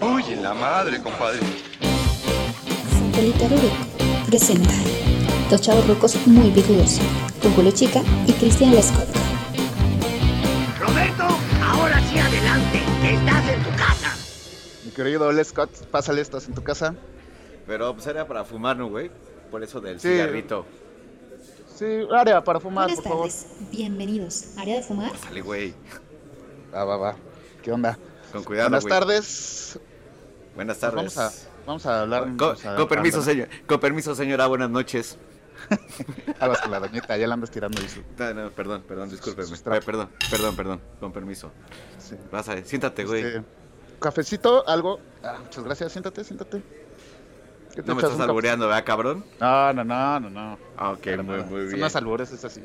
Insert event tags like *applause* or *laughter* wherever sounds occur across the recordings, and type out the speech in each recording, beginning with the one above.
Uy, en la madre, compadre. Satélite Rubik presenta Dos chavos rucos muy picudos con Julio Chica y Cristian Lescott. Roberto, ahora sí adelante, estás en tu casa. Mi querido L. Scott, pásale, estás en tu casa. Pero pues era para fumar, ¿no, güey? Por eso del Sí. cigarrito. Sí, área para fumar, Buenas por favor. bienvenidos. ¿Área de fumar? Sale, güey. Va, va, va. ¿Qué onda? Con cuidado, Buenas güey. tardes. Buenas Pues tardes. Vamos a, vamos a hablar. Con, vamos a- con permiso, señor. Con permiso, señora. Buenas noches. *laughs* Aguas con la doñita, ya la andas tirando. Dice. No, no, perdón, perdón, discúlpeme. Eh, perdón, perdón, perdón. Con permiso. Sí. Vas a siéntate, güey. Este, cafecito, algo. Ah, muchas gracias, siéntate, siéntate. ¿Qué te no me estás albureando, ¿verdad, cabrón? No, no, no, no, no. Ah, ok, muy, nada. muy Son bien. unos albures, es así.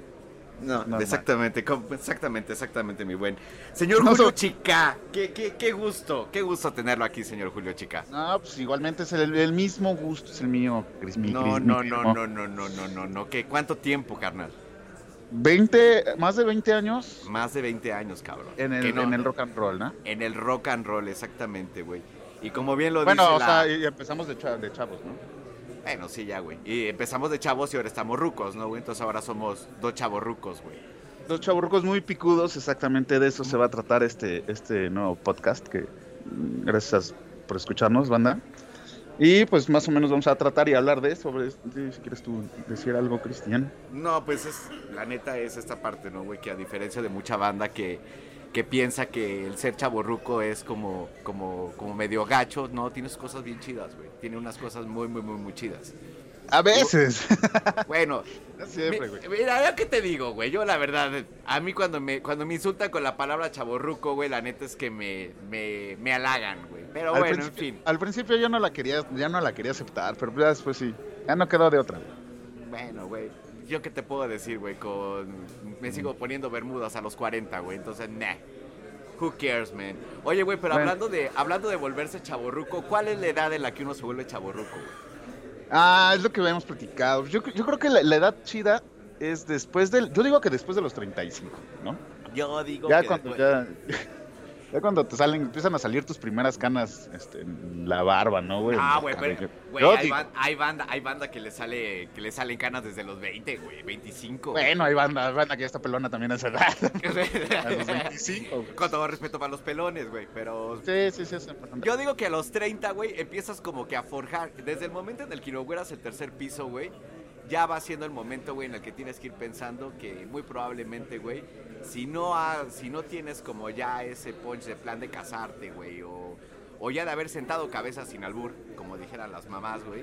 No, normal. exactamente, exactamente, exactamente, mi buen. Señor No, Julio so- Chica, qué, qué, qué gusto, qué gusto tenerlo aquí, señor Julio Chica. No, pues igualmente es el, el mismo gusto, es el mío. Cris, mi No, Cris, mi no, no, no, no, no, no, no, no. ¿Qué? ¿Cuánto tiempo, carnal? 20, más de 20 años Más de 20 años, cabrón. en el, no- en el rock and roll, ¿no? en el rock and roll, exactamente, güey. Y como bien lo Bueno, dice o la- sea, y empezamos de, de chavos, ¿no? Bueno, sí, ya, güey. Y empezamos de chavos y ahora estamos rucos, ¿no, güey? Entonces ahora somos dos chavos rucos, güey. Dos chaburrucos muy picudos, exactamente de eso se va a tratar este, este nuevo podcast, que mm, gracias por escucharnos, banda. Y pues más o menos vamos a tratar y hablar de eso, si quieres tú decir algo, Cristian. No, pues es, la neta es esta parte, ¿no, güey? Que a diferencia de mucha banda que, que piensa que el ser chaborruco es como, como, como medio gacho, no, tiene sus cosas bien chidas, güey. Tiene unas cosas muy, muy, muy, muy chidas. A veces. Bueno, *laughs* No siempre, güey. mira, qué te digo, güey. Yo la verdad, a mí cuando me, cuando me insultan con la palabra chaborruco, güey, la neta es que me, me, me halagan, güey. Pero al, bueno, en fin. al principio yo no la quería, ya no la quería aceptar, pero ya después sí, ya no quedó de otra. Bueno, güey. Yo qué te puedo decir, güey, con... Me sigo poniendo bermudas a los 40, güey. Entonces, nah. Who cares, man? Oye, güey, pero Bueno. hablando de hablando de volverse chaborruco, ¿cuál es la edad en la que uno se vuelve chaborruco, güey? Ah, es lo que habíamos platicado. Yo, yo creo que la, la edad chida es después del, yo digo que después de los 35, ¿no? Yo digo Ya que cuando después- ya, *laughs* ya cuando te salen, empiezan a salir tus primeras canas este, en la barba, ¿no, güey? Ah, güey, pero, güey, hay, ban- hay banda, hay banda que le sale, que le salen canas desde los 20, güey, 25. güey. Bueno, hay banda, hay banda que ya está pelona también a esa edad. *laughs* A los 25, güey. Con todo respeto para los pelones, güey, pero Sí, sí, sí, es importante. Yo digo que a los 30, güey, empiezas como que a forjar. Desde el momento en el que inauguras el tercer piso, güey, ya va siendo el momento, güey, en el que tienes que ir pensando que muy probablemente, güey, si no, ha- si no tienes como ya ese punch de plan de casarte, güey, o, o ya de haber sentado cabeza sin albur, como dijeran las mamás, güey,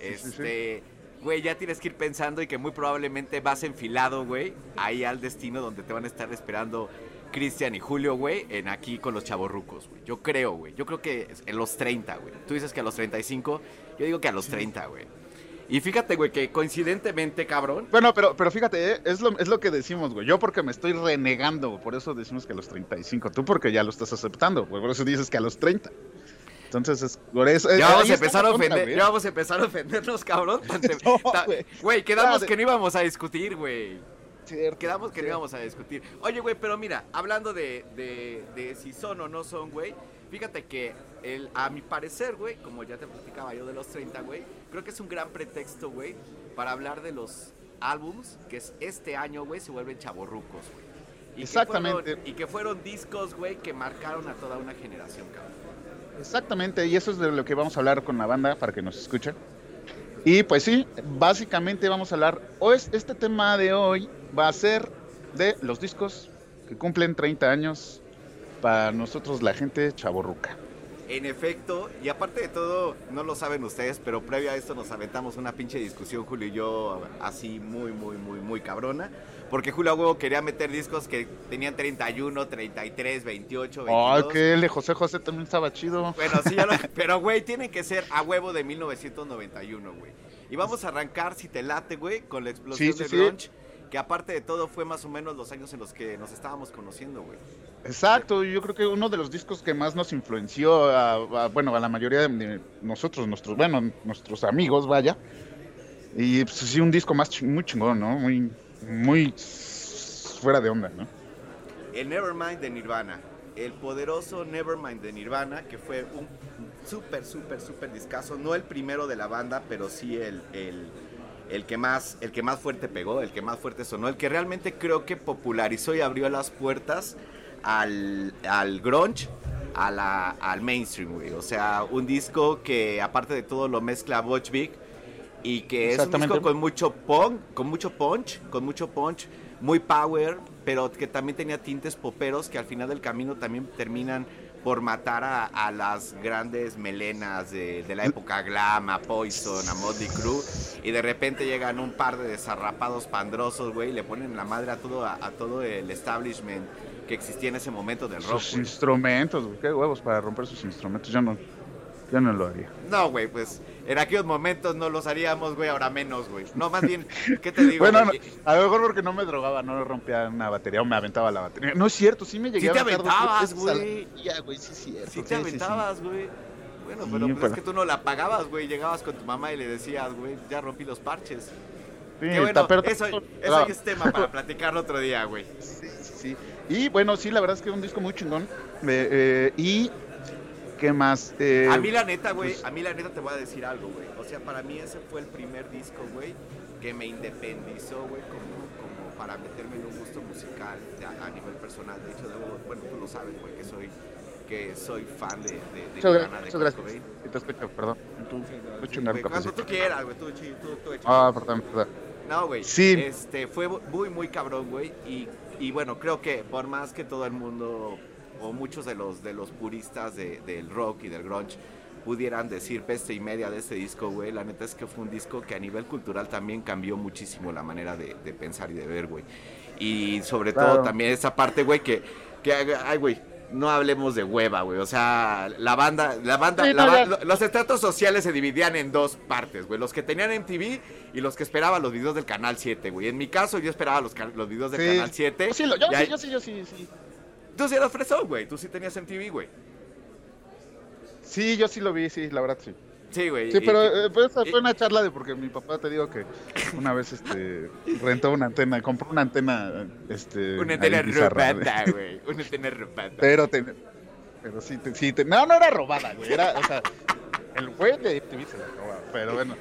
Sí, sí, sí. este... Güey, ya tienes que ir pensando y que muy probablemente vas enfilado, güey, ahí al destino donde te van a estar esperando Cristian y Julio, güey, en aquí con los chavorrucos, güey. Yo creo, güey. Yo creo que en los 30, güey. Tú dices que a los 35, yo digo que a los 30, güey. Y fíjate, güey, que coincidentemente, cabrón. Bueno, pero, pero fíjate, ¿eh? es, lo, es lo que decimos, güey. Yo porque me estoy renegando, por eso decimos que a los 35. Tú porque ya lo estás aceptando, güey, por eso dices que a los 30. Entonces, es, por eso... eh, Ya vamos a empezar a ofender, ya vamos a empezar a ofendernos, cabrón. *laughs* No, güey. Güey, quedamos que no íbamos a discutir, güey. Cierto, Quedamos que no íbamos a discutir. Oye, güey, pero mira, hablando de, de, de si son o no son, güey, fíjate que el, a mi parecer, güey, como ya te platicaba yo de los 30, güey, creo que es un gran pretexto, güey, para hablar de los álbums que es este año, güey, se vuelven chavorrucos, güey. Y que Exactamente. fueron- y que fueron discos, güey, que marcaron a toda una generación, cabrón. Exactamente, y eso es de lo que vamos a hablar con la banda para que nos escuchen. Y pues sí, básicamente vamos a hablar, hoy es- este tema de hoy va a ser de los discos que cumplen 30 años para nosotros la gente chaborruca. En efecto, y aparte de todo, no lo saben ustedes, pero previo a esto nos aventamos una pinche discusión, Julio y yo, así muy, muy, muy, muy cabrona. Porque Julio a huevo quería meter discos que tenían 31, 33, 28, 22. Ay, que el de José José también estaba chido. Bueno, sí, ya lo- *laughs* pero güey, tienen que ser a huevo de 1991, güey. Y vamos a arrancar, si te late, güey, con la explosión Sí, sí, de sí. grunge, que aparte de todo fue más o menos los años en los que nos estábamos conociendo, güey. Exacto, yo creo que uno de los discos que más nos influenció a, bueno, a la mayoría de, nosotros, nuestros, bueno, nuestros amigos, vaya. Y pues sí, un disco más muy chingón, ¿no? Muy, muy fuera de onda, ¿no? El Nevermind de Nirvana. el poderoso Nevermind de Nirvana, que fue un súper, súper, súper discazo. No el primero de la banda, pero sí el, el, el que más, el que más fuerte pegó, el que más fuerte sonó, el que realmente creo que popularizó y abrió las puertas al, al grunge, a la, al mainstream, güey. O sea, un disco que aparte de todo lo mezcla Butch y que es un disco con mucho punk, con mucho punch, con mucho punch, muy power, pero que también tenía tintes poperos que al final del camino también terminan por matar a, a las grandes melenas de, de la época glam, a Poison, a Motley Crue, y de repente llegan un par de desarrapados pandrosos, güey, y le ponen la madre a todo, a, a todo el establishment que existía en ese momento del rock. Sus güey. instrumentos, güey, qué huevos para romper sus instrumentos. Yo no, yo no lo haría. No, güey, pues en aquellos momentos no los haríamos, güey, ahora menos, güey. No, más bien, *laughs* ¿qué te digo? Bueno, no, a lo mejor porque no me drogaba, no rompía una batería o me aventaba la batería. No es cierto, sí me llegué Sí a te aventabas, güey. día, güey, sí cierto. Sí sí, te aventabas, güey. Bueno, Sí, pero, pues, pero- es que tú no la pagabas, güey. Llegabas con tu mamá y le decías, güey, ya rompí los parches. Sí, Qué bueno, eso, eso ya es tema para *laughs* platicarlo otro día, güey. Sí, sí, sí. Y bueno, sí, la verdad es que es un disco muy chingón. Eh, eh, y, ¿qué más? Eh, A mí la neta, güey, pues- a mí la neta te voy a decir algo, güey. O sea, para mí ese fue el primer disco, güey, que me independizó, güey, como, como para meterme en un gusto musical a, a nivel personal. De hecho, debo, bueno, tú lo sabes, güey, que soy que soy fan de, de, de Nirvana, de gracias. Cobain. Sí, te escucho, perdón. Tú, Sí, chingar güey, un cuando cafecito. tú quieras, güey, tú, chi- tú, tú échale. Ah, perdón, perdón. No, güey. Sí. Este, fue muy, muy cabrón, güey. Y, y bueno, creo que por más que todo el mundo, o muchos de los, de los puristas de- del rock y del grunge, pudieran decir peste y media de este disco, güey, la neta es que fue un disco que a nivel cultural también cambió muchísimo la manera de, de pensar y de ver, güey. Y sobre todo también esa parte, güey, que, que, ay, güey, no hablemos de hueva, güey. O sea, la banda, la banda, Sí, la ba- lo- los estratos sociales se dividían en dos partes, güey. Los que tenían MTV y los que esperaban los videos del Canal 7, güey. En mi caso, yo esperaba los, los videos del Sí. Canal 7. Yo sí, lo- yo sí, ahí- yo sí, yo sí, sí. Tú sí eras fresón, güey. Tú sí tenías MTV, güey. Sí, yo sí lo vi, sí, la verdad sí. Sí, güey. Sí, pero y- eh, pues, y- fue una charla de porque mi papá te digo que una vez este rentó una antena, compró una antena este una antena robada, güey. Una antena robada. Pero te, pero sí, te- sí te- no, no era robada, güey, era, o sea, el güey de MTV se la robaba, pero bueno,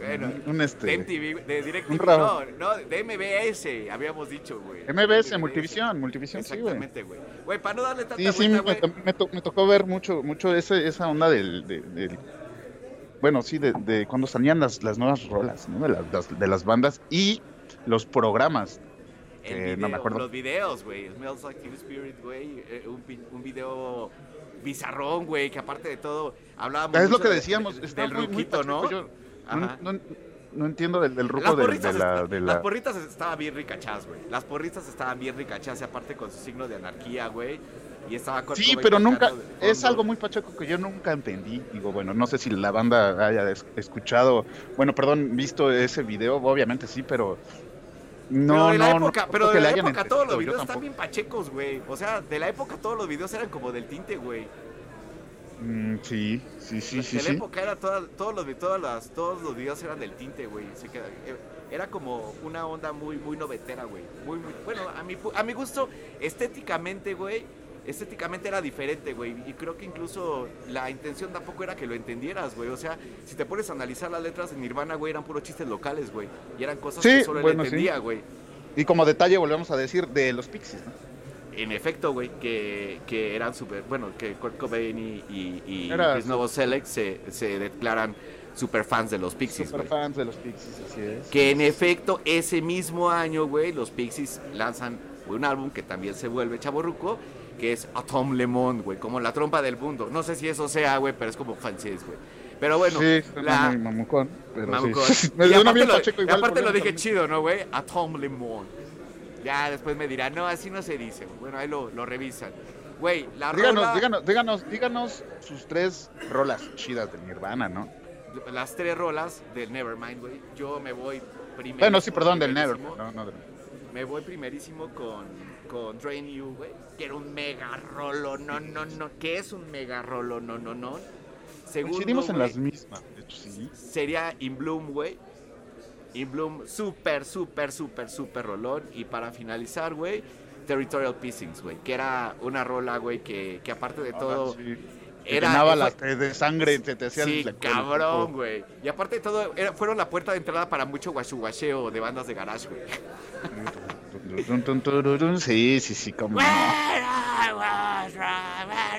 Bueno, un, este De MTV, de DirecTV, no, no, de MBS, habíamos dicho, güey. MBS, Multivisión, Multivisión, sí, güey. Exactamente, güey. Güey, para no darle tanta Sí, sí, vuelta, me, güey. me me tocó ver mucho, mucho ese, esa onda del, de- del- bueno, sí, de, de cuando salían las, las nuevas rolas, ¿no? De las, las- de las bandas y los programas. El Eh, video, no me acuerdo. Los videos, güey. Smells Like Teen Spirit, güey. eh, un, un video bizarrón, güey, que aparte de todo hablábamos Es lo que de- decíamos, de- está del muy, muy ruquito, ¿no? yo no, Ajá. no- no entiendo del, del Las ruco de, de la, de las la... porritas estaban bien ricachas, güey. Las porritas estaban bien ricachas, y aparte con su signo de anarquía, güey. Y estaba Sí, pero nunca, es algo muy pacheco que yo nunca entendí. Digo, bueno, no sé si la banda haya es- escuchado, bueno, perdón, visto ese video, obviamente sí, pero no, pero de la no, no época, creo pero de la época todos los videos están bien pachecos, güey. O sea, de la época todos los videos eran como del tinte, güey. Mm, sí, sí, sí, sí, de la sí. época era toda- todos los todas las, todos los videos eran del tinte, güey. Eh, Era como una onda muy, muy novetera, güey. Muy, muy, bueno, a mi, a mi gusto, estéticamente, güey, estéticamente era diferente, güey. Y creo que incluso la intención tampoco era que lo entendieras, güey. O sea, si te pones a analizar las letras de Nirvana, güey, eran puros chistes locales, güey. Y eran cosas Sí, que solo bueno, él sí. entendía, güey. Y como detalle volvemos a decir de los Pixies, ¿no? En efecto, güey, que, que eran súper, bueno, que Kurt Cobain y, y, y Era Chris se, se declaran super fans de los Pixies, Super fans de los Pixies, así es. Que en efecto, ese mismo año, güey, los Pixies lanzan un álbum que también se vuelve chaborruco, que es Atom Lemon, güey, como la trompa del mundo. No sé si eso sea, güey, pero es como francés, güey. Pero bueno, sí, la... mamucón, pero Mamucón. sí. *laughs* Me Y aparte, bien lo, pacheco igual, aparte lo dije chido, ¿no, güey? Atom Lemon. Ya después me dirán, no, así no se dice. Bueno, ahí lo, lo revisan. Güey, la Díganos, rola- díganos, díganos, díganos sus tres rolas chidas de Nirvana, ¿no? las tres rolas del Nevermind, güey. Yo me voy primero. Bueno, sí, perdón, del Never. No, no, del- Me voy primerísimo con, con Drain You, güey. Que era un mega rolo, no, no, no. Que es un mega rolo, no, no, no. Segundo, Coincidimos en las mismas, de hecho, sí. sería In Bloom, güey. In Bloom, súper, súper, súper, súper rolón. Y para finalizar, güey, Territorial Pissings, güey, que era una rola, güey, que, que aparte de todo... Sí. Era- llenaba las de sangre, te, te Sí, cabrón, güey. Y aparte de todo, era- fueron la puerta de entrada para mucho guachuguacheo de bandas de garage, güey. Sí, sí, sí, como.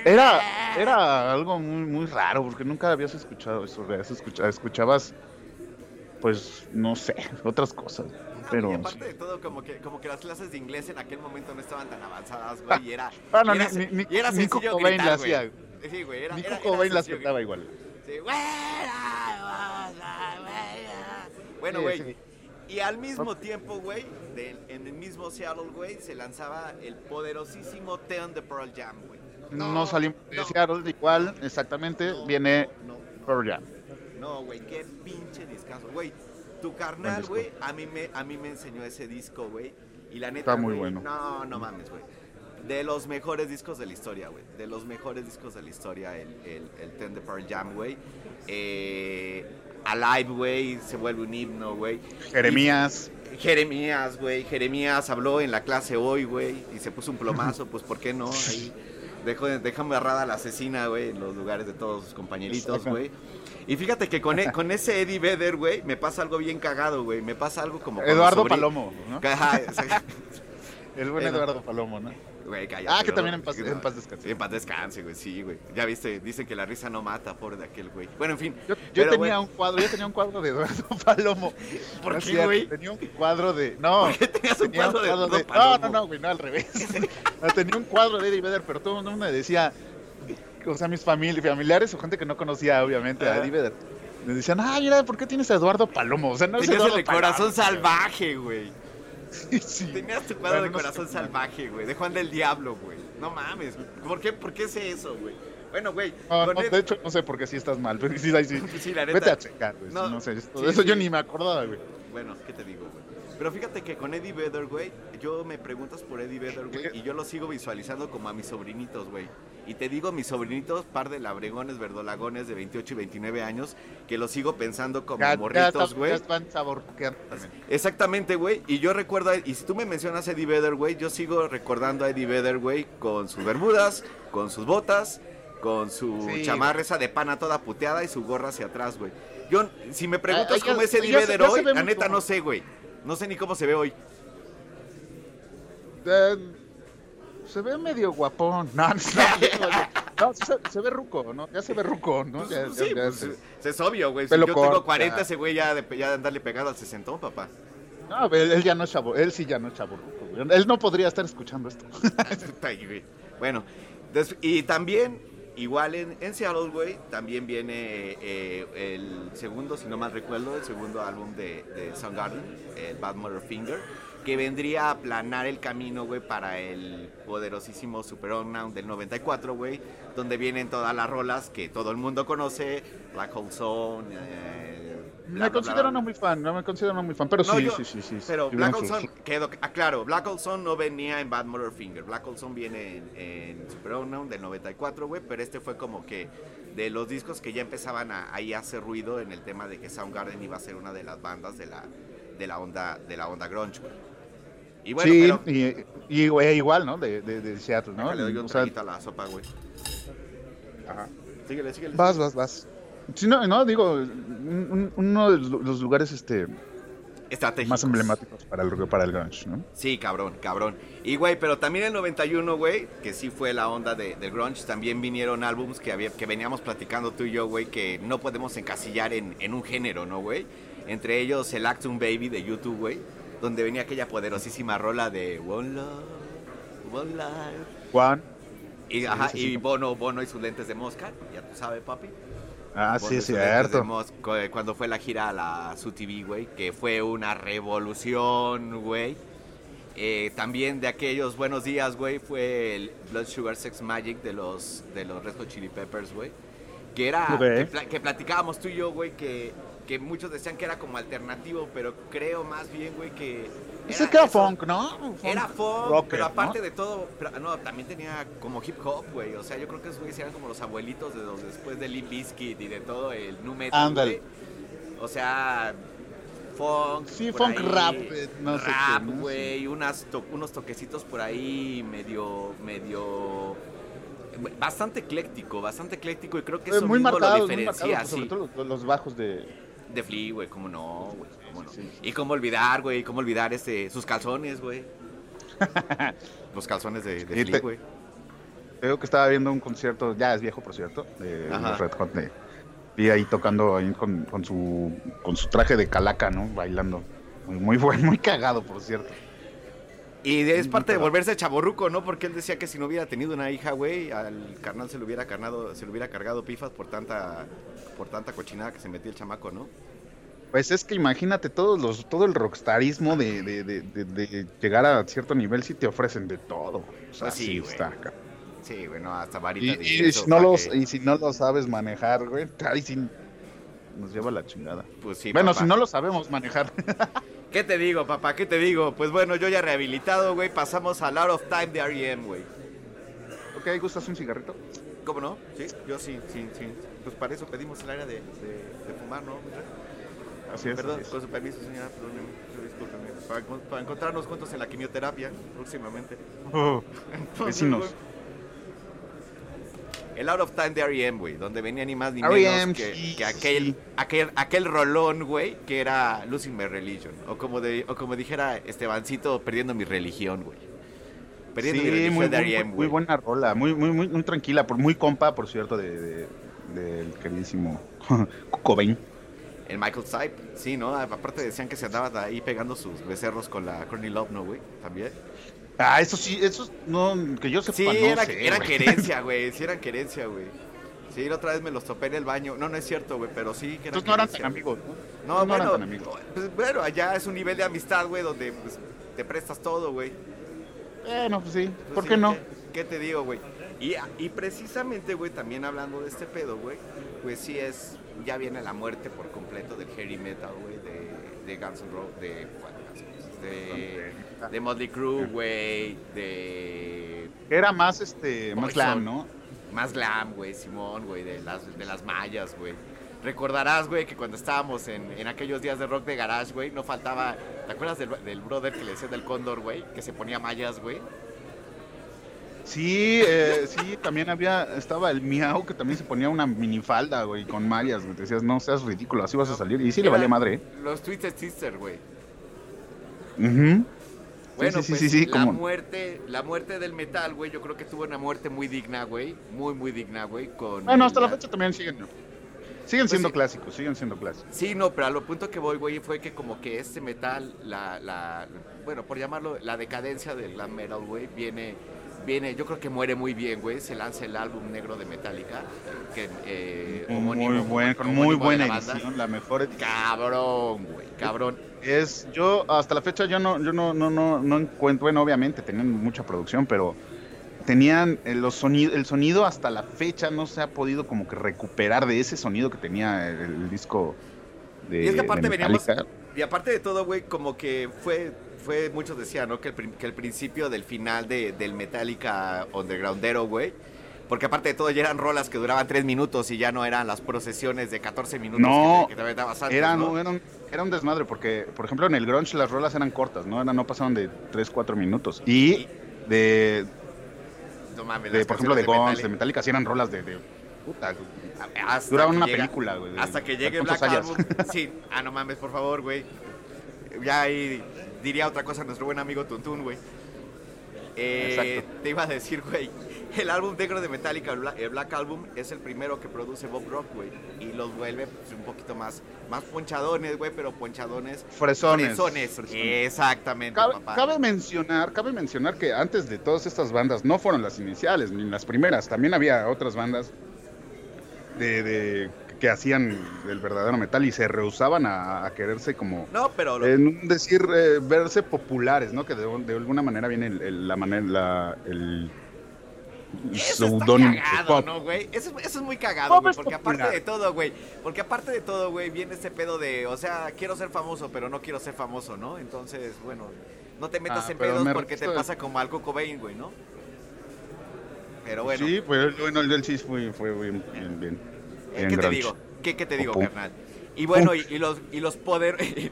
Era, era algo muy, muy raro porque nunca habías escuchado eso, habías escuchado, escuchabas, pues, no sé, otras cosas. Pero y aparte sí. de todo, como que, como que las clases de inglés en aquel momento no estaban tan avanzadas, güey, y era... *laughs* Ah, no, y era, ni- ni- y era sencillo gritar, güey. hacía. Sí, güey, era... Era, era Cobain la sencillo aceptaba igual. Sí, güey. Bueno, Sí, güey. sí. Y al mismo tiempo, güey, en el mismo Seattle, güey, se lanzaba el poderosísimo Teon de Pearl Jam, güey. No, salimos de no. Seattle, igual, exactamente, No, viene no, Pearl Jam. No, güey, qué pinche discazo, güey. Tu carnal, güey, a mí me a mí me enseñó ese disco, güey. Y la neta, Está muy güey, bueno. No, no mames, güey. De los mejores discos de la historia, güey. De los mejores discos de la historia, el, el, el Ten de Pearl Jam, güey. Eh, Alive, güey, se vuelve un himno, güey. Jeremías, Y Jeremías, güey. Jeremías habló en la clase hoy, güey. Y se puso un plomazo, pues, ¿por qué no? Ahí dejó, dejó amarrada a la asesina, güey, en los lugares de todos sus compañeritos, güey. Y fíjate que con, e- con ese Eddie Vedder, güey, me pasa algo bien cagado, güey. Me pasa algo como. Eduardo Palomo, ¿no? Ajá. El buen. Eduardo Palomo, ¿no? Güey, cállate, Ah, que también en paz- no. en paz descanse. En paz descanse, güey, sí, güey. Ya viste, dicen que la risa no mata, pobre de aquel güey. Bueno, en fin. Yo, yo tenía un cuadro, yo tenía un cuadro de Eduardo *laughs* Palomo. *laughs* ¿Por No qué, güey? Tenía un cuadro de. No, ¿Por qué tenías un tenía cuadro de Eduardo No, no, no, güey, no, al revés. *laughs* No, tenía un cuadro de Eddie Vedder, pero todo el mundo me decía. O sea, mis famili- familiares o gente que no conocía, obviamente, a. Eddie Vedder. Me decían, ah, mira, ¿por qué tienes a Eduardo Palomo? O sea, no es Eduardo el de corazón Palomo. salvaje, güey. *laughs* Sí. Tenías tu cuadro Bueno, de no sé corazón salvaje, güey. De Juan del Diablo, güey. No mames. ¿Por qué, por qué sé eso, güey? Bueno, güey. No, con no, el- de hecho, no sé por qué sí estás mal. Pero *laughs* sí, sí. Sí, la neta. Vete a checar, güey. No, No, sé, esto- sí, eso yo ni me acordaba, güey. Bueno, ¿qué te digo, güey? Pero fíjate que con Eddie Vedder, güey, yo me preguntas por Eddie Vedder, güey, y yo lo sigo visualizando como a mis sobrinitos, güey. Y te digo mis sobrinitos, par de labregones, verdolagones de 28 y 29 años, que los sigo pensando como Ya, morritos, güey. Exactamente, güey. Y yo recuerdo, y si tú me mencionas a Eddie Vedder, güey, yo sigo recordando a Eddie Vedder, güey, con sus bermudas, con sus botas, con su Sí. chamarra esa de pana toda puteada y su gorra hacia atrás, güey. Yo, si me preguntas cómo es Eddie ya Vedder ya hoy, la neta no sé, güey. No sé ni cómo se ve hoy. Se ve medio guapón. *laughs* No, no, no, no, se, se ve ruco, ¿no? Ya se ve ruco, ¿no? Pues, Ya- pues, ya- sí, ya pues, se- es obvio, güey. Si yo tengo 40, ya. ese güey ya de, ya de andarle pegado al sesentón, papá. No, él, él ya no es chavo, él sí ya no es chavo ruco, güey. Él no podría estar escuchando esto. *laughs* Bueno, des- y también, igual en, en Seattle, también viene eh, el segundo, si no mal recuerdo, el segundo álbum de, de Soundgarden, el Bad Mother Finger, que vendría a aplanar el camino, güey, para el poderosísimo Super del 94, güey, donde vienen todas las rolas que todo el mundo conoce, Black Hole Zone, eh, bla, Me considero bla. no muy fan, no me considero no muy fan, pero No, sí, yo- sí, sí, sí. Pero Black Sun, quedó, ah, claro, Black Hole Sun no venía en Bad Mother Finger. Black Hole Sun viene en, en Super Unknown del 94, güey, pero este fue como que de los discos que ya empezaban a, ahí a hacer ruido en el tema de que Soundgarden iba a ser una de las bandas de la, de la onda de la onda grunge, güey. Y bueno, sí, pero y, y, igual, ¿no? De, de, de Seattle, ¿no? déjale, doy un O sea, a la sopa, güey. Ajá. Síguele, síguele. vas, vas, vas. Sí, no, no, digo, un- un- uno de los los lugares este, Estratégicos. más emblemáticos para el, para el grunge, ¿no? Sí, cabrón, cabrón. Y güey, pero también el 91, güey, que sí fue la onda de, del grunge, también vinieron álbums que, había, que veníamos platicando tú y yo, güey, que no podemos encasillar en, en un género, ¿no, güey? Entre ellos el Actum Baby de YouTube, güey, donde venía aquella poderosísima rola de One Love, One Life. Juan. Y, ajá, y. Bono, Bono y sus lentes de mosca, ya tú sabes, papi. Ah, Bono sí, es cierto. mosca, eh, Cuando fue la gira a la SUTV, güey, que fue una revolución, güey. Eh, también de aquellos buenos días, güey, fue el Blood Sugar Sex Magic de los, de los Red Hot Chili Peppers, güey. Que era, que, que platicábamos tú y yo, güey, que, que muchos decían que era como alternativo, pero creo más bien, güey, que... Ese que era eso. funk, ¿no? Era funk, rocker, pero aparte ¿no? de todo, pero, no, también tenía como hip hop, güey. O sea, yo creo que esos güeyes eran como los abuelitos de los después de Limp Bizkit y de todo el nu metal, güey. O sea, funk. Sí, funk ahí, rap, eh, no sé rap, qué, ¿no? güey, unas to- unos toquecitos por ahí medio, medio, bastante ecléctico, bastante ecléctico y creo que Eh, eso muy mismo marcados, lo muy diferencia, marcados, sí. sobre todo los, los bajos de... De Flea, güey, cómo no, güey, cómo no. Y cómo olvidar, güey, cómo olvidar este, sus calzones, güey. *laughs* Los calzones de, de Flea, güey. Creo que estaba viendo un concierto, ya es viejo por cierto, de Ajá. los Red Hot. de- Vi ahí tocando ahí con, con su con su traje de calaca, ¿no? Bailando. Muy, muy bueno, muy cagado, por cierto. Y es Mm, parte de volverse chaborruco, ¿no? Porque él decía que si no hubiera tenido una hija, güey, al carnal se le hubiera cargado, se le hubiera cargado pifas por tanta, por tanta cochinada que se metía el chamaco, ¿no? Pues es que imagínate todos los, todo el rockstarismo de, de, de, llegar a cierto nivel si te ofrecen de todo. O sea, Pues sí, sí, güey. está acá. Sí, güey, no, hasta Y, varita de y incienso si no los, que- y si no lo sabes manejar, güey, ahí sí nos lleva la chingada. Pues sí, bueno, papá. si no lo sabemos manejar. *laughs* ¿Qué te digo, papá? ¿Qué te digo? Pues bueno, yo ya rehabilitado, güey, pasamos al Out of Time de R.E.M., güey. ok, ¿gustas un cigarrito? ¿Cómo no? Sí, yo sí, sí, sí. Pues para eso pedimos el área de, de, de fumar, ¿no? Así es. Perdón, así es. con su permiso, señora, perdóneme, discúlpeme. Para, para encontrarnos juntos en la quimioterapia próximamente. Oh, *laughs* Entonces, vecinos. güey, El Out of Time de R.E.M., güey, donde venía ni más ni R.E.M., menos que, aquel, aquel, aquel rolón, güey, que era Losing My Religion. O como, de, o como dijera Estebancito, perdiendo mi religión, güey. Perdiendo mi Sí, religión muy, de muy, R.E.M., muy güey. buena rola, muy, muy, muy, muy tranquila, por, muy compa, por cierto, de, de- del queridísimo *laughs* Cobain. El Michael Stipe, sí, ¿no? Aparte decían que se andaba ahí pegando sus becerros con la Courtney Love, ¿no, güey? También. Ah, eso sí, eso no, que yo sepa, Sí, no era, sé, eran güey. querencia, *laughs* güey. Sí, eran querencia, güey. Sí, la otra vez me los topé en el baño. No, no es cierto, güey, pero sí que eran Entonces no eran tan amigos, ¿no? No, no eran bueno, tan amigos. pues, bueno, allá es un nivel de amistad, güey, donde pues, te prestas todo, güey. Bueno, pues sí, ¿por sí, qué no? ¿Qué, qué te digo, güey? Y, y precisamente, güey, también hablando de este pedo, güey, pues sí es, ya viene la muerte por completo del heavy metal, güey, de, de Guns N' Roses, de, ¿cuál Guns De, Motley Crue, güey, de Era más, este, más glam, ¿no? más glam, güey, Simón, güey, de las, de las mallas, güey. Recordarás, güey, que cuando estábamos en, en aquellos días de rock de garage, güey, no faltaba. ¿Te acuerdas del, del brother que le decía del cóndor, güey? Que se ponía mallas, güey. Sí, eh, sí, también había, estaba el Miau que también se ponía una minifalda, güey, con mallas, güey. Te decías, no seas ridículo, así vas a salir. Y sí le valía madre, ¿eh? Los Twisted Sister, güey. Ujú. Bueno, sí, sí, pues sí, la como- muerte, la muerte del metal, güey, yo creo que tuvo una muerte muy digna, güey. Muy, muy digna, güey. Con Bueno, hasta la la- fecha también siguen, siguen Pues siendo clásicos, siguen siendo clásicos. Sí, no, pero a lo punto que voy, güey, fue que como que este metal, la, la, bueno, por llamarlo, la decadencia del glam metal, güey, viene, viene, yo creo que muere muy bien, güey, se lanza el álbum negro de Metallica, que, eh, homónimo- muy buen, con muy buena la banda. edición, la mejor edición. Cabrón, güey, cabrón. Es, yo hasta la fecha yo no, yo no, no, no, no encuentro, bueno, obviamente tenían mucha producción, pero tenían eh, los sonidos, el sonido hasta la fecha no se ha podido como que recuperar de ese sonido que tenía el, el disco de, Y es que aparte de veníamos, y aparte de todo, güey, como que fue, fue, muchos decían, ¿no? Que el, que el principio del final de, del Metallica Undergroundero, güey. Porque aparte de todo, ya eran rolas que duraban tres minutos y ya no eran las procesiones de 14 minutos No, que te, que te antes, Era, ¿no? no, era, un, era un desmadre porque, por ejemplo, en el grunge las rolas eran cortas, ¿no? Era, no pasaban de 3, 4 minutos. Y de, No mames, de, por ejemplo, de canciones Guns, Metallica. de Metallica, sí eran rolas de, de puta, Hasta duraban una llega- película, güey. de- Hasta que de llegue Black. Album. Sí, ah, no mames, por favor, güey. Ya ahí diría otra cosa nuestro buen amigo Tuntún, güey. Eh, Exacto. te iba a decir, güey, el álbum negro de Metallica, el Black Album, es el primero que produce Bob Rock, güey. Y los vuelve pues, un poquito más, más ponchadones, güey, pero ponchadones. Fresones. fresones. fresones. Exactamente, Cabe, papá. cabe mencionar, cabe mencionar que antes de todas estas bandas no fueron las iniciales ni las primeras, también había otras bandas de, de- que hacían el verdadero metal y se rehusaban a, a quererse como No, pero lo- en un decir eh, verse populares, ¿no? Que de, de alguna manera viene el, el- la manera la, el Eso está seudónimo cagado, pop. ¿no, güey? Eso, eso es muy cagado, güey. Porque aparte de todo, güey. Porque aparte de todo, güey, viene ese pedo de, o sea, quiero ser famoso, pero no quiero ser famoso, ¿no? Entonces, bueno, no te metas Ah, en pedos me porque te pasa como algo Cobain, güey, ¿no? Pero bueno, Sí, pues bueno, el del sí fue, fue bien, bien, bien, ¿eh, bien ¿qué te grunge. digo? ¿Qué, qué te digo, Pum. carnal? Y bueno, y, y los, y los poder... *laughs*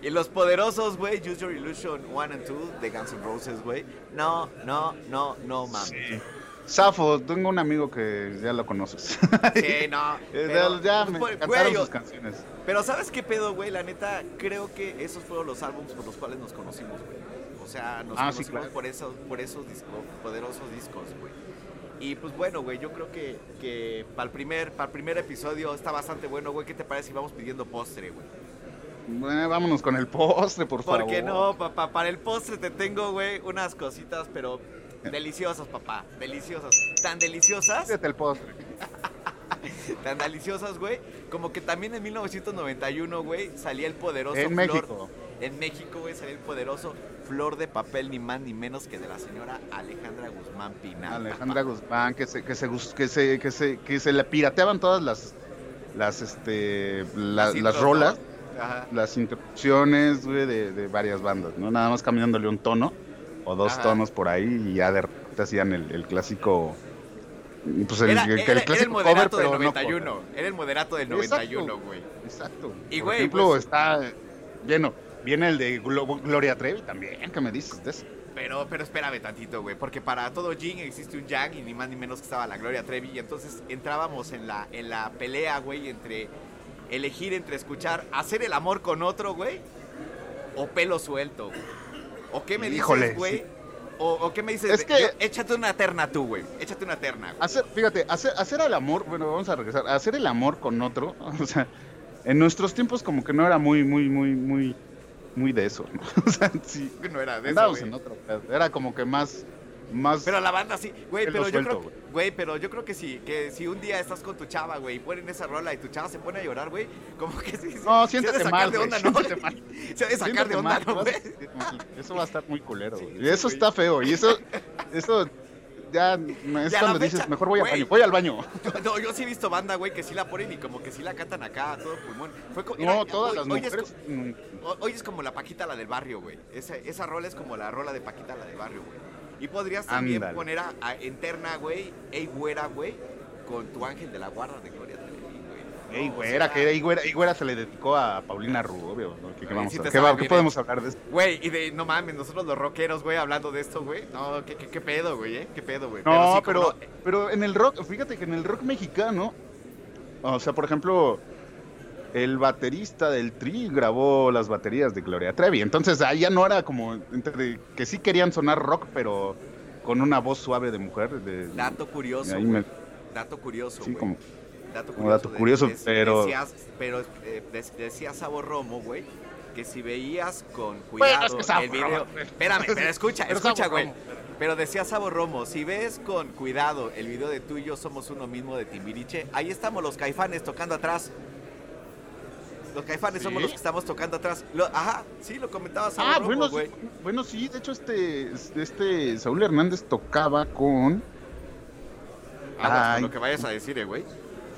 Y los poderosos, güey, Use Your Illusion 1 and 2 de Guns N' Roses, güey. No, no, no, no mames. Sí. Safo, tengo un amigo que ya lo conoces. Sí, no. *laughs* Eh, pero, ya pues, me encantaron güey, sus canciones. Pero ¿sabes qué pedo, güey? La neta, creo que esos fueron los álbumes por los cuales nos conocimos, güey. O sea, nos Ah, sí, conocimos claro. por esos, por esos discos, poderosos discos, güey. Y pues bueno, güey, yo creo que, que para el primer, para el primer episodio está bastante bueno, güey. ¿Qué te parece si vamos pidiendo postre, güey? Bueno, vámonos con el postre, por favor. Porque no, papá, para el postre te tengo, güey, unas cositas, pero deliciosas, papá. Deliciosas. Tan deliciosas, Fíjate el postre. *laughs* tan deliciosas, güey. Como que también en 1991, güey, salía el poderoso En Flor- México. En México, güey, salía el poderoso Flor de Papel, ni más ni menos que de la señora Alejandra Guzmán Pinal. Alejandra Guzmán, que se, que se, que se, que se, que se le pirateaban todas las, las, este, la- Las rolas. Ajá. las introducciones, güey, de, de varias bandas, ¿no? Nada más cambiándole un tono o dos Ajá. tonos por ahí y ya de repente hacían el, el clásico, pues el, Era, el- el era- era el clásico moderato cover, del pero no 91. Era el moderato del Exacto. 91, güey. Exacto. Y, Por güey, ejemplo, pues- está lleno. Viene el de Glo- Gloria Trevi también, ¿qué me dices de eso? Pero, pero espérame tantito, güey, porque para todo Jin existe un Yang y ni más ni menos que estaba la Gloria Trevi. Y entonces entrábamos en la, en la pelea, güey, entre elegir entre escuchar hacer el amor con otro, güey, o pelo suelto, güey. ¿O qué me Híjole, dices, güey? sí. O, o qué me dices? Es que- yo- échate una terna tú, güey. Échate una terna, güey. Hacer, fíjate, hacer, hacer el amor, bueno, vamos a regresar, hacer el amor con otro, *laughs* o sea, en nuestros tiempos como que no era muy, muy, muy, muy, muy de eso, ¿no? *laughs* O sea, sí, No era de eso, en otro era como que más, más, Pero la banda sí, güey, pero yo suelto, creo, güey. pero yo creo que sí, que si un día estás con tu chava, güey, y ponen esa rola y tu chava se pone a llorar, güey, como que sí, no, se siéntate sacar mal, de onda, ¿no? siéntate mal. *laughs* Se ha de sacar de onda, ¿no, güey? Eso va a estar muy culero, güey. sí, Y eso está feo, y eso, eso ya es Ya cuando dices, mejor voy al baño, voy al baño. *laughs* No, yo sí he visto banda, güey, que sí la ponen y como que sí la cantan acá todo pulmón. Fue co- No, era- todas hoy- las hoy mujeres, mm, co- hoy es como la Paquita, la del barrio, güey. Esa, esa rola es como la rola de Paquita, la del barrio, güey. Y podrías también poner a, a Interna, güey, Ey Güera, güey, con tu ángel de la guarda de Gloria Sea, que Ey, güera se le dedicó a Paulina Rubio, ¿no? ¿Qué, qué Güey, vamos sí a- te qué sabe va- bien qué podemos hablar de esto? Güey, y de, no mames, nosotros los rockeros, güey, hablando de esto, güey. No, ¿qué, qué, qué pedo, güey, eh? ¿Qué pedo, güey? No, sí, pero, como no- pero en el rock, fíjate que en el rock mexicano, o sea, por ejemplo, el baterista del Tri grabó las baterías de Gloria Trevi. Entonces ahí ya no era como entre que sí querían sonar rock, pero con una voz suave de mujer. De, Dato curioso, ahí güey. me- Dato curioso, sí, güey. como, Dato curioso, de- pero- Decías, pero eh, de- decía Sabo Romo, güey, que si veías con Bueno, cuidado es que Sabo el video... Romo, Espérame, pero escucha, pero escucha, güey. Romo. Pero decía Sabo Romo, si ves con cuidado el video de tú y yo somos uno mismo de Timbiriche, ahí estamos los caifanes tocando atrás. Los caifanes ¿Sí? somos los que estamos tocando atrás. Lo- ajá, sí, lo comentaba Sabo Ah, Romo, bueno, güey. sí, bueno, sí, de hecho este, este Saúl Hernández tocaba con... Aguas con Ay. lo que vayas a decir, eh, güey.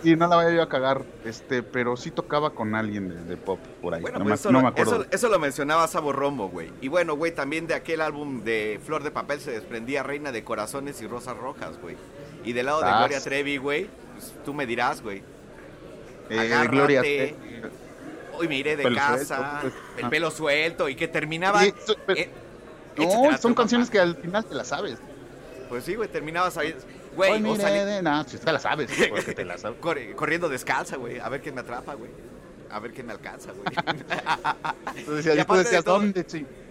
Y no la vaya yo a cagar, este, pero sí tocaba con alguien de, de pop por ahí. Bueno, no, pues me, eso, no lo- me acuerdo. eso- eso lo mencionaba Sabo Romo, güey. Y bueno, güey, también de aquel álbum de Flor de Papel se desprendía Reina de Corazones y Rosas Rojas, güey. Y del lado de Ah, Gloria. Trevi, güey, pues, tú me dirás, güey. Eh. Gloria Trevi. Hoy me iré de Pelo casa, suelto, pues, el ah. pelo suelto, y que. Y eso- pero- eh, No, son canciones papá. que al final te las sabes. Pues sí, güey, terminabas ahí... Hoy Güey, o sali- de nada, si te las sabes, *laughs* porque te las sabes. corriendo descalza, güey, a ver quién me atrapa, güey. A ver quién me alcanza, güey. *laughs* Decías, Y tú de decías, todo- ¿dónde,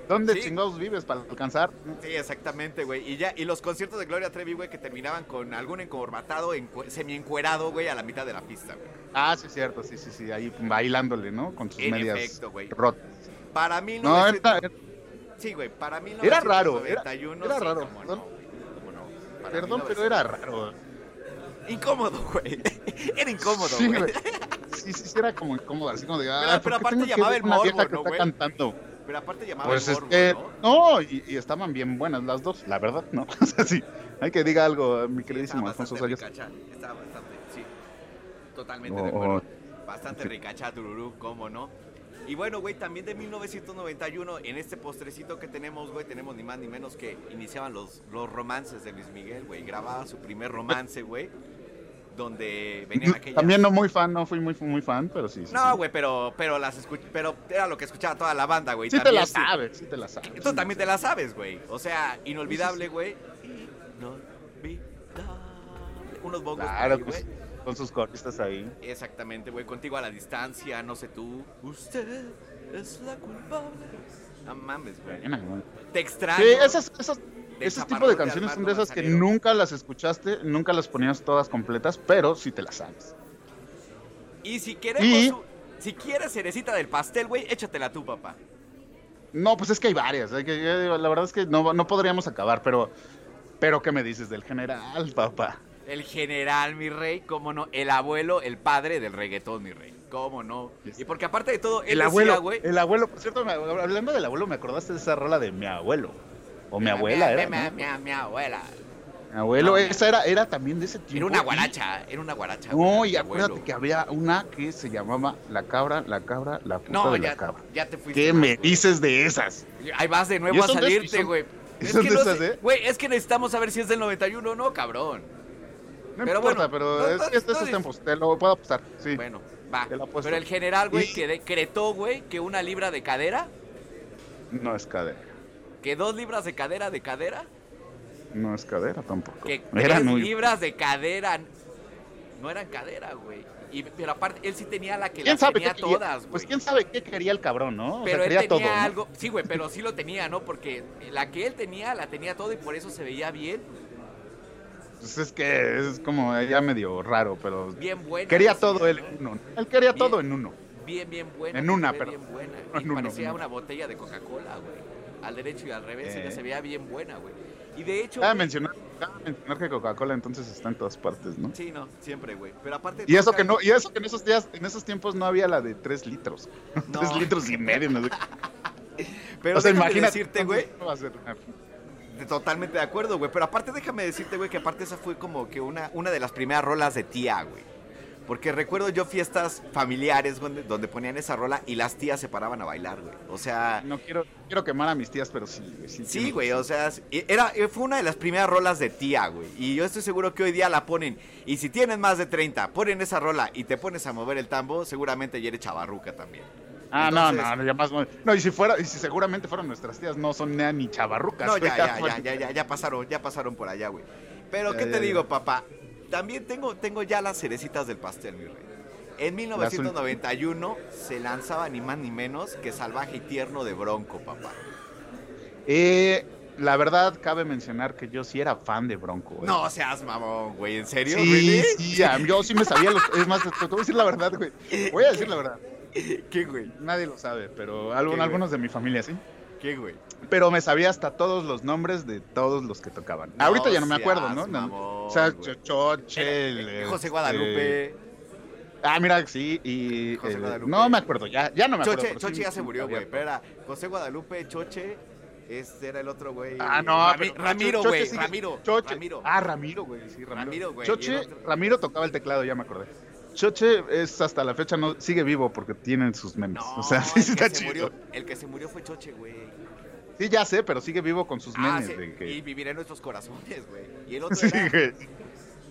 dónde Sí. chingados vives para alcanzar? Sí, exactamente, güey. Y ya, y los conciertos de Gloria Trevi, güey, que terminaban con algún encorbatado, encue- semi-encuerado, güey, a la mitad de la pista, güey. Ah, sí, cierto, sí, sí, sí, ahí bailándole, ¿no? Con sus En medias efecto, güey. rotas. Para mí, No, era, Sí, güey, para mí Era raro, era- 91, era raro, no, no. Perdón, 1900. pero era raro. Incómodo, güey. *laughs* Era incómodo, Sí, güey. Sí, sí, sí, era como incómodo, así como de, ah, Pero- ¿por pero aparte llamaba el morbo, ¿no, güey? cantando? Pero aparte llamaba Pues el es morbo, que, ¿no? no, y, y estaban bien buenas las dos, la verdad, ¿no? *laughs* O sea, sí, hay que diga algo, mi queridísimo Alfonso bastante Sayas. Estaba bastante, sí. Totalmente Oh, de acuerdo. Bastante Sí. ricacha, tururú, cómo no. Y bueno, güey, también de 1991, en este postrecito que tenemos, güey, tenemos ni más ni menos que iniciaban los, los romances de Luis Miguel, güey. Grababa su primer romance, güey. donde venían aquellas... También no muy fan, no fui muy, muy fan, pero sí. sí, No, sí. güey, pero, pero las escuch... pero era lo que escuchaba toda la banda, güey. Sí te También la sí- sabes, sí te la sabes. Tú también te la sabes, güey. O sea, inolvidable, güey. Inolvidable. Unos bongos por Claro, pues, güey. Con sus coristas ahí. Exactamente, güey. Contigo a la distancia, no sé tú. Usted es la culpable. No mames, güey. Te extraño. Sí, esas, esas, de ese tipo de de canciones son de esas que nunca las escuchaste, nunca las ponías todas completas, pero sí te las sabes. Y si queremos. Y- Si quieres cerecita del pastel, güey, échatela tú, papá. No, pues es que hay varias. hay que- eh, la verdad es que no, no podríamos acabar, pero, pero ¿qué me dices del general, papá? El general, mi rey, cómo no. El abuelo, el padre del reggaetón, mi rey. Cómo no. Y porque aparte de todo, él El decía, abuelo, güey. el abuelo, por cierto, me- hablando del abuelo, me acordaste de esa rola de mi abuelo. O mi abuela, mi, era. mi, ¿no? mi- mi abuela. Mi abuelo, No, esa era, era también de ese tipo. Era una y- guaracha, era una guaracha. güey, No, y acuérdate abuelo. que había una que se llamaba La Cabra, La Cabra, La Puta No, de la ya, Cabra. ya te fuiste. ¿Qué más, me güey. dices de esas? Ahí vas de ¿Y nuevo a salirte, güey. *laughs* Es que de no esas, sé- eh? Güey, es que necesitamos saber si es del 91 o no, cabrón. No Pero importa, bueno, pero no, es no, este es te lo puedo apostar, sí. Bueno, va. La. Pero el general, güey, Y- que decretó, güey, que una libra de cadera, No es cadera, que dos libras de cadera de cadera, no es cadera tampoco. que Era tres muy... libras de cadera no eran cadera, güey. Y, pero aparte, él sí tenía la que ¿Quién las sabe tenía todas, güey. Pues quién sabe qué quería el cabrón, ¿no? O Pero sea, él tenía todo, ¿no? algo, sí, güey, pero sí lo tenía, ¿no? Porque la que él tenía, la tenía todo y por eso se veía bien, Pues es que es como ya medio raro, pero bien buena. quería todo él ¿no? en uno. Él quería Bien. todo en uno. Bien, bien buena. En una, pero- Bien buena. no Y en uno, parecía no. una botella de Coca-Cola, güey. Al derecho y al revés, Eh. ella se veía bien buena, güey. Y de hecho. Cabe mencionar, que Coca-Cola entonces está en todas partes, ¿no? Sí, no, siempre, güey. Pero aparte. Y eso que no, y eso que en esos días, en esos tiempos no había la de 3 litros. *laughs* No. 3 litros y medio, no sé. *laughs* Pero o sea, imagínate. decirte, güey. Totalmente de acuerdo, güey. Pero aparte, déjame decirte, güey, que aparte esa fue como que una, una de las primeras rolas de tía, güey. Porque recuerdo yo fiestas familiares donde, donde ponían esa rola y las tías se paraban a bailar, güey. O sea. No quiero, quiero quemar a mis tías, pero sí, güey, sí. Güey, o sea, era, fue una de las primeras rolas de tía, güey. Y yo estoy seguro que hoy día la ponen. Y si tienes más de 30, ponen esa rola y te pones a mover el tambo, seguramente ya eres chavarruca también. Ah, Entonces- no, no, ya más. No, y si fuera, y si seguramente fueron nuestras tías, no son nea ni chavarrucas. No, ya, ya, ya, ya, ya, ya pasaron, ya pasaron por allá, güey. Pero, Ya, ¿qué ya, te ya. digo, papá? También tengo, tengo ya las cerecitas del pastel, mi rey. En 1991 se lanzaba ni más ni menos que Salvaje y Tierno de Bronco, papá. Eh, la verdad, cabe mencionar que yo sí era fan de Bronco. güey. No seas mamón, güey, ¿en serio? Sí, ¿Really? sí, yo sí me sabía los. Es más, te voy a decir la verdad, güey. Voy a decir la verdad. *laughs* ¿Qué, güey? Nadie lo sabe, pero algún- algunos de mi familia sí. ¿Qué, güey? Pero me sabía hasta todos los nombres de todos los que tocaban. No Ahorita ya no me acuerdo, ¿no? Mamón, o sea. Choche, Eh, José este, Guadalupe. Ah, mira, sí, y. José eh, Guadalupe. no me acuerdo, ya, ya no me acuerdo. Choche, sí ya se murió, güey. Pero era José Guadalupe, Choche. Este era el otro güey. Ah, no, Rami- pero Ramiro, güey. Ramiro. Choche. Ramiro. Ah, Ramiro, güey, sí, Ramiro. Ramiro, güey, Choche, otro- Ramiro tocaba el teclado, ya me acordé. Choche es hasta la fecha no sigue vivo porque tiene sus memes. No, o sea, *laughs* sí el, está que se chido. murió, el que se murió fue Choche, güey. Sí, ya sé, pero sigue vivo con sus Ah, memes. sí, de que- Y viviré en nuestros corazones, güey. Y el *laughs* otro Sí, era- güey.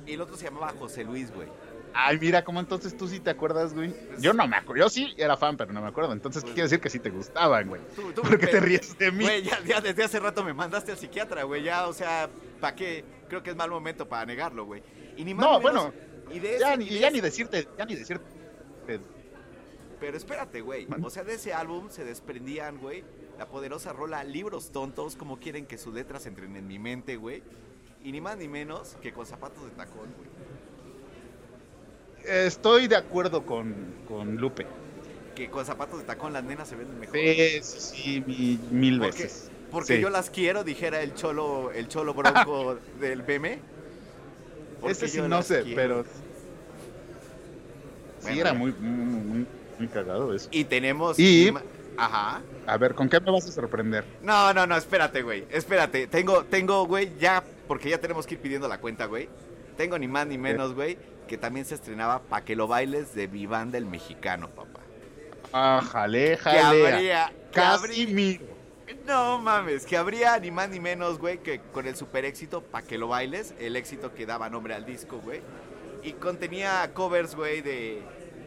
y el otro se llamaba José Luis, güey. Ay, mira, ¿cómo entonces tú sí te acuerdas, güey? Yo no me acuerdo. Yo sí era fan, pero no me acuerdo. Entonces, ¿qué Pues- quiere decir que sí te gustaban, güey? Tú, tú, ¿Por qué te ríes de mí? Güey, ya, ya desde hace rato me mandaste al psiquiatra, güey. Ya, o sea, ¿para qué? Creo que es mal momento para negarlo, güey. Y ni más No, menos- bueno, y de Ya, ni, ya ni decirte, ya ni decirte. Pero espérate, güey. O sea, de ese álbum se desprendían, güey, la poderosa rola Libros Tontos, como quieren que sus letras entren en mi mente, güey. Y ni más ni menos que con zapatos de tacón, güey. Estoy de acuerdo con, con Lupe. Que con zapatos de tacón las nenas se ven mejor. Sí, sí, sí, mi- mil veces. Porque Sí. yo las quiero, dijera el cholo, el cholo bronco *laughs* del BM. Ese sí no sé, quiero. pero. Sí, era muy, muy, muy, muy cagado eso. Y tenemos. Y- Ajá. A ver, ¿con qué me vas a sorprender? No, no, no, espérate, güey. Espérate. Tengo, tengo, güey, ya, porque ya tenemos que ir pidiendo la cuenta, güey. Tengo ni más ni menos, güey, que también se estrenaba Pa' que lo bailes de Mi Banda el Mexicano, papá. Ah, jale, Que jale. Casi habría miro. No mames, que habría ni más ni menos, güey, que con el super éxito Pa' que lo bailes, el éxito que daba nombre al disco, güey. y contenía covers, güey, de,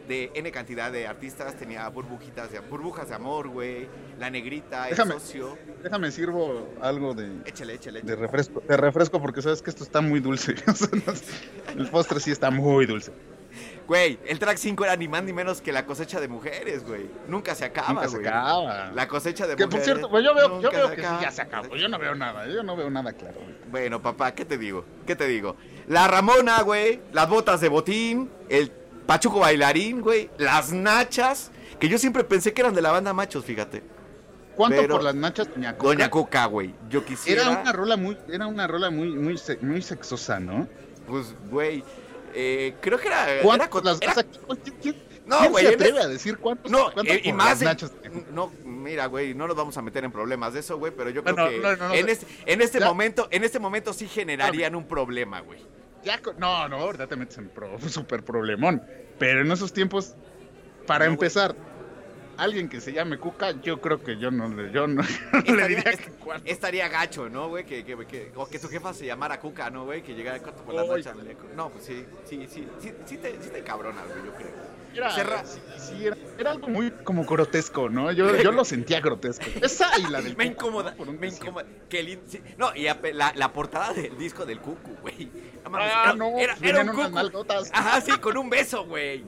de N cantidad de artistas. Tenía burbujitas de, burbujas de amor, güey. La negrita, Déjame. el socio. Déjame sirvo algo de, Échale, échale, de refresco, de refresco porque sabes que esto está muy dulce. *laughs* El postre sí está muy dulce. Güey, el track 5 era ni más ni menos que la cosecha de mujeres, güey. Nunca se acaba, Nunca se güey. acaba. La cosecha de Que mujeres. por cierto, pues yo veo, yo veo se que sí ya se acabó. Yo no veo nada, yo no veo nada claro. güey. Bueno, papá, ¿qué te digo? ¿Qué te digo? La Ramona, güey, las botas de botín, el pachuco bailarín, güey, las nachas, que yo siempre pensé que eran de la banda Machos, fíjate. ¿Cuánto Pero- por las nachas, doña Coca? Doña Coca, güey, yo quisiera... Era una rola muy, era una rola muy, muy, se- muy sexosa, ¿no? Pues, güey, eh, creo que era... ¿Cuánto era con- las era- o sea, ¿quién, quién- No, quién güey, se atreve es- a decir cuántos, No, cuánto eh, y más... nachas? no, mira, güey, no nos vamos a meter en problemas de eso, güey, pero yo creo que no, no, no, en, no. este, en este Ya. momento, en este momento sí generarían un problema, güey. Ya no, no, ahorita te metes en pro, *laughs* super problemón. Pero en esos tiempos, para No, güey. Alguien que se llame Cuca, yo creo que yo no, le- yo no, *laughs* le Estaría, diría que estaría gacho, ¿no, güey? Que, que, que- o que tu jefa se llamara Cuca, ¿no, güey? Que llegara corto por la noche. No, pues sí, sí, sí, sí, sí te, sí te cabronas, güey, yo creo. Era, Cerra- sí, sí, era, era algo muy como grotesco, ¿no? Yo, yo lo sentía grotesco. *laughs* Esa y la del Me Cuca, incomoda, ¿no? Me incomoda. Qué lindo. sí. No, y la, la portada del disco del Cucu, güey. Ah, era, no, era, pues era un unas Cucu. nalgotas. Ajá, sí, con un beso, güey.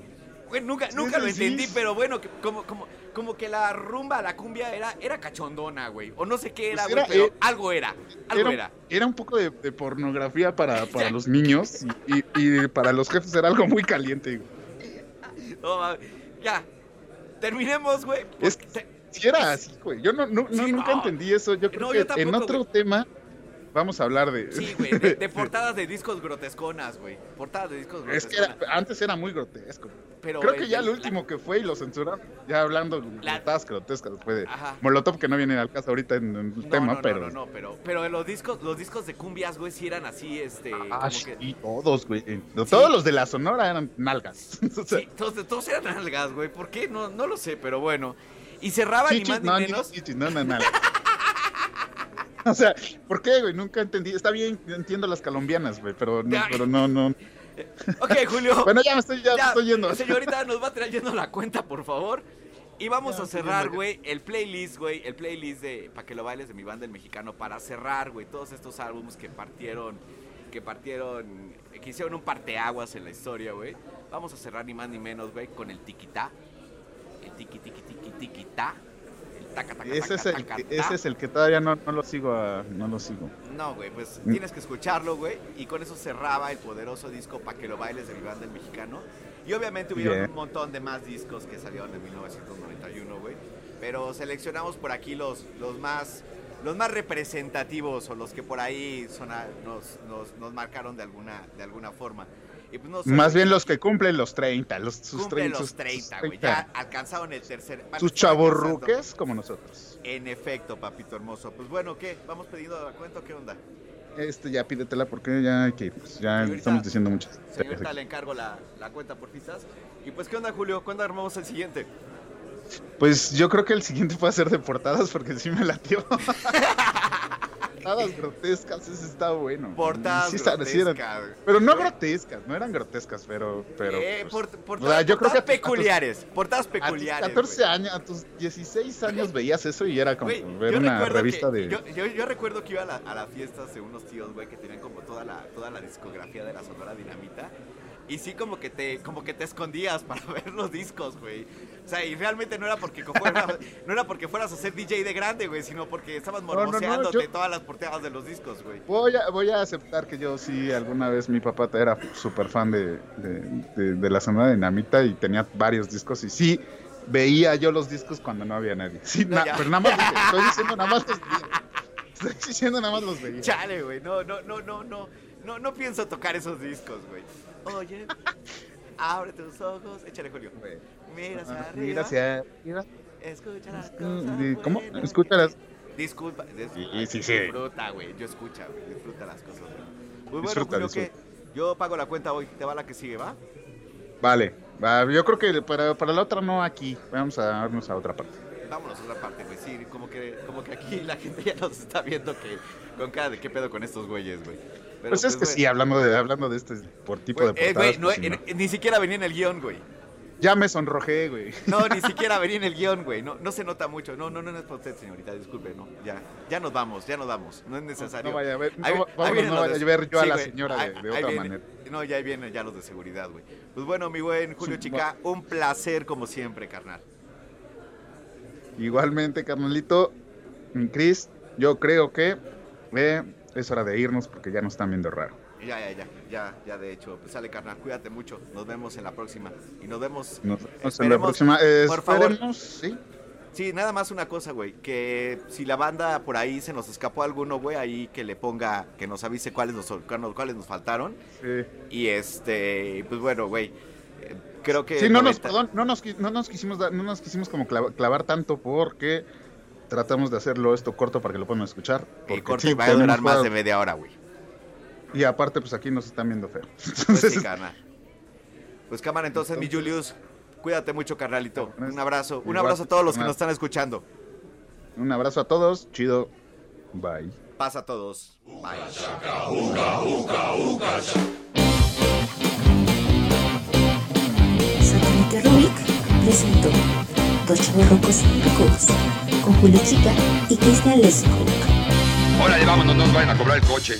Güey, nunca, nunca lo entendí, pero bueno, que- como, como, como que la rumba, la cumbia era, era cachondona, güey. O no sé qué era, Pues güey, pero eh, algo era. Algo Era, era. era un poco de, de pornografía para, *laughs* para los niños y, y- para los jefes era algo muy caliente. güey. *laughs* No, ya. Terminemos, güey. Es porque te- Si era así, güey. Yo no, no, nunca entendí eso. Yo creo yo que en otro güey. tema vamos a hablar de. Sí, güey, de, de *laughs* portadas de discos grotesconas, güey. Portadas de discos Es que grotesconas. era- antes era muy grotesco. pero Creo que ya el último que fue y lo censuraron, ya hablando La- de portadas grotescas después de Ajá. Molotov, que no viene al caso ahorita en, en el No, tema, no, no, pero. no, no, pero, pero los discos, los discos de cumbias, güey, sí eran así, este, Ah, como que... sí, todos, güey. Todos los de la Sonora eran nalgas. *laughs* O sea, Sí, todos, todos eran algas, güey. ¿Por qué? No, no lo sé, pero bueno. Y cerraba ni más ni no, menos. chichis, no, no, nalgas. *laughs* *laughs* O sea, ¿por qué, güey? Nunca entendí. Está bien, entiendo las colombianas, güey, pero no, pero no, no. *laughs* Ok, Julio. *laughs* Bueno, ya me estoy, ya me ya, estoy yendo. Señorita, nos va trayendo la cuenta, por favor. Y vamos Ya, a cerrar, güey, el playlist, güey, el playlist de Pa' que lo bailes de mi banda el mexicano para cerrar, güey, todos estos álbumes que partieron, que partieron, que hicieron un parteaguas en la historia, güey. Vamos a cerrar ni más ni menos, güey, con el tiquitá. El tiqui tiqui tiqui tiquitá. Taca taca Ese es, el, que- ese es el que todavía no, no lo sigo, a- no lo sigo. No, güey, pues Mm. tienes que escucharlo, güey. Y con eso cerraba el poderoso disco Pa' que lo bailes de mi banda el mexicano. Y obviamente hubieron Bien. un montón de más discos que salieron en 1991, güey. Pero seleccionamos por aquí los, los más los más representativos o los que por ahí sona- nos, nos, nos marcaron de alguna, de alguna forma. Y pues no Más bien los que cumplen los 30, los, sus cumplen 30. los sus- 30, sus güey. 30. Ya alcanzaron el tercer. Sus chavorruques como nosotros. En efecto, papito hermoso. Pues bueno, ¿qué? ¿Vamos pidiendo la cuenta o qué onda? Este ya pídetela porque ya que, pues, ya Señorita- estamos diciendo muchas. Señorita, le encargo la, la cuenta por pistas. Y pues, ¿qué onda, Julio? ¿Cuándo armamos el siguiente? Pues yo creo que el siguiente puede ser de portadas porque sí me latió. *laughs* portadas *laughs* grotescas, ese está bueno. Portadas Sí, está- sí eran- grotescas, güey. pero no grotescas, no eran grotescas, pero... pero Eh, pues, por- portadas, o sea, yo creo que portadas a tus- peculiares. Portadas a tus peculiares. 14 güey. años, a tus 16 años veías eso y era como Güey, ver una revista que- de... Yo, yo- yo recuerdo que iba a, la- a las fiestas de unos tíos, güey, que tenían como toda la, toda la discografía de la Sonora Dinamita. Y sí como que te como que te escondías *laughs* para ver los discos, güey. O sea, y realmente no era porque fueras, *laughs* no era porque fueras a ser DJ de grande, güey, sino porque estabas no, no, mormoseándote yo- todas las portadas de los discos, güey. Voy a, voy a aceptar que yo sí, alguna vez mi papá era súper fan de, de, de- de la zona de Dinamita y tenía varios discos y sí veía yo los discos cuando no había nadie. Sí, No, na- ya. pero nada más, los- estoy *laughs* diciendo nada más los veía. Estoy diciendo nada más los veía. Chale, güey. No, no, no, no, no. No, no pienso tocar esos discos, güey. Oye, *laughs* abre tus ojos. Échale, Julio. Mira hacia arriba. Mira hacia arriba. Escucha las cosas. ¿Cómo? Escúchalas. Disculpa. dis- Sí. Disfruta, güey. Yo escucha, güey. Disfruta las cosas, güey. Muy bueno, Disfruta, disfruta. Yo pago la cuenta hoy. Te va la que sigue, ¿va? Vale, va, yo creo que para, para la otra no aquí. Vamos a darnos a otra parte. Vámonos a otra parte, güey. Sí, como que, como que aquí la gente ya nos está viendo que con cara de qué pedo con estos güeyes, güey. Pero, Pues es que güey, sí, hablando de, hablando de este por tipo güey, de eh, portadas. güey, no, pues, eh, no. ni siquiera venía en el guion, güey. Ya me sonrojé, güey. No, ni siquiera venía en el guion, güey. No, no se nota mucho. No, no, no, no es para usted, señorita. Disculpe, no. Ya, ya nos vamos, ya nos vamos. No es necesario. No vaya a ver, no, Ahí- vámonos, no vaya de- a ver yo a la güey, señora ahí- de, otra viene- manera. No, ya ahí vienen ya los de seguridad, güey. Pues bueno, mi buen Julio Sí, Chica, un placer como siempre, carnal. Igualmente, carnalito. Chris, yo creo que eh, es hora de irnos porque ya nos están viendo raro. Ya, ya, ya, ya, ya, de hecho. Pues sale, carnal, cuídate mucho. Nos vemos en la próxima. Y nos vemos. Nos vemos en la próxima. Eh, por favor. sí. Sí, nada más una cosa, güey. Que si la banda por ahí se nos escapó alguno, güey, ahí que le ponga, que nos avise cuáles nos, cuáles nos faltaron. sí. Y este, pues bueno, güey. Creo que. Sí, no nos, 90 perdón, no nos, no nos quisimos dar- no nos quisimos como clava- clavar tanto porque tratamos de hacerlo esto corto para que lo puedan escuchar. Porque corte sí, va a durar más de media hora, güey. Y aparte, pues aquí nos están viendo feo. Pues Entonces, sí, carnal. Pues cámara, entonces, mi Julius. Cuídate mucho, carnalito. Un abrazo. Un abrazo a todos los que nos están escuchando. un abrazo a todos, chido, bye. Pasa a todos. Bye. Satélite Rubik presentó Dos Chavorrucos Picudos con Julio Chica y Cristian Lescock. Órale, vámonos, no nos vayan a cobrar el coche.